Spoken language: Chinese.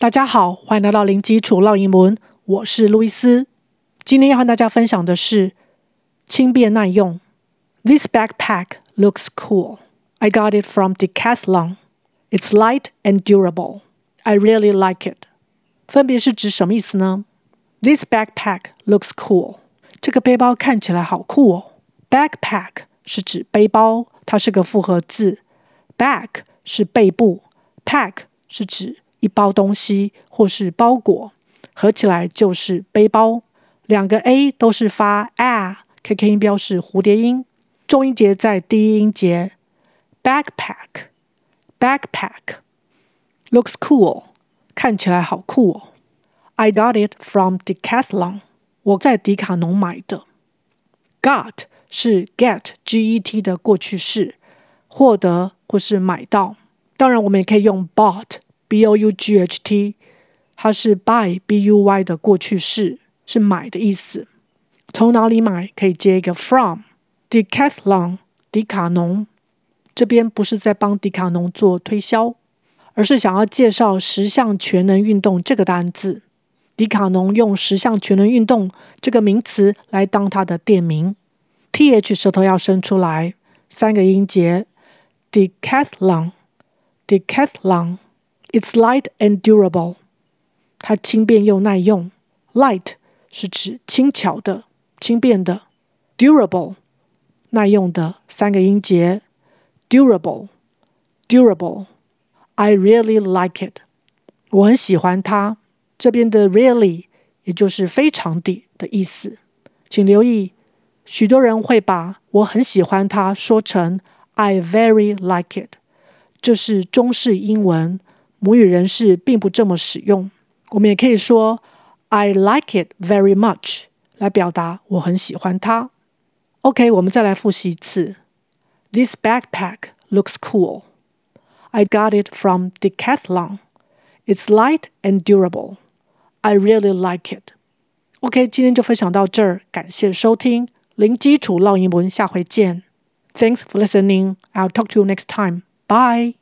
大家好，欢迎来到零基础绕英文，我是路易斯。今天要和大家分享的是轻便耐用。This backpack looks cool. I got it from Decathlon. It's light and durable. I really like it. 分别是指什么意思呢？This backpack looks cool. 这个背包看起来好酷哦。Backpack 是指背包，它是个复合字。Back 是背部，pack 是指一包东西或是包裹，合起来就是背包。两个 a 都是发 a，KK 音标是蝴蝶音，重音节在第一音节。Backpack，backpack looks cool，看起来好酷哦。I got it from Decathlon，我在迪卡侬买的。Got 是 get，G-E-T 的过去式，获得或是买到。当然，我们也可以用 bought。B-O-U-G-H-T，它是 buy B-U-Y 的过去式，是买的意思。从哪里买？可以接一个 from。Decathlon，迪卡侬，这边不是在帮迪卡侬做推销，而是想要介绍十项全能运动这个单字。迪卡侬用十项全能运动这个名词来当它的店名。T-H 舌头要伸出来，三个音节。Decathlon，Decathlon。It's light and durable. 它轻便又耐用。Light 是指轻巧的、轻便的。Durable 耐用的，三个音节。Durable, durable. I really like it. 我很喜欢它。这边的 really 也就是非常地的意思。请留意，许多人会把我很喜欢它说成 I very like it。这是中式英文。母语人士并不这么使用，我们也可以说 I like it very much 来表达我很喜欢它。OK，我们再来复习一次。This backpack looks cool. I got it from Decathlon. It's light and durable. I really like it. OK，今天就分享到这儿，感谢收听零基础绕英文，下回见。Thanks for listening. I'll talk to you next time. Bye.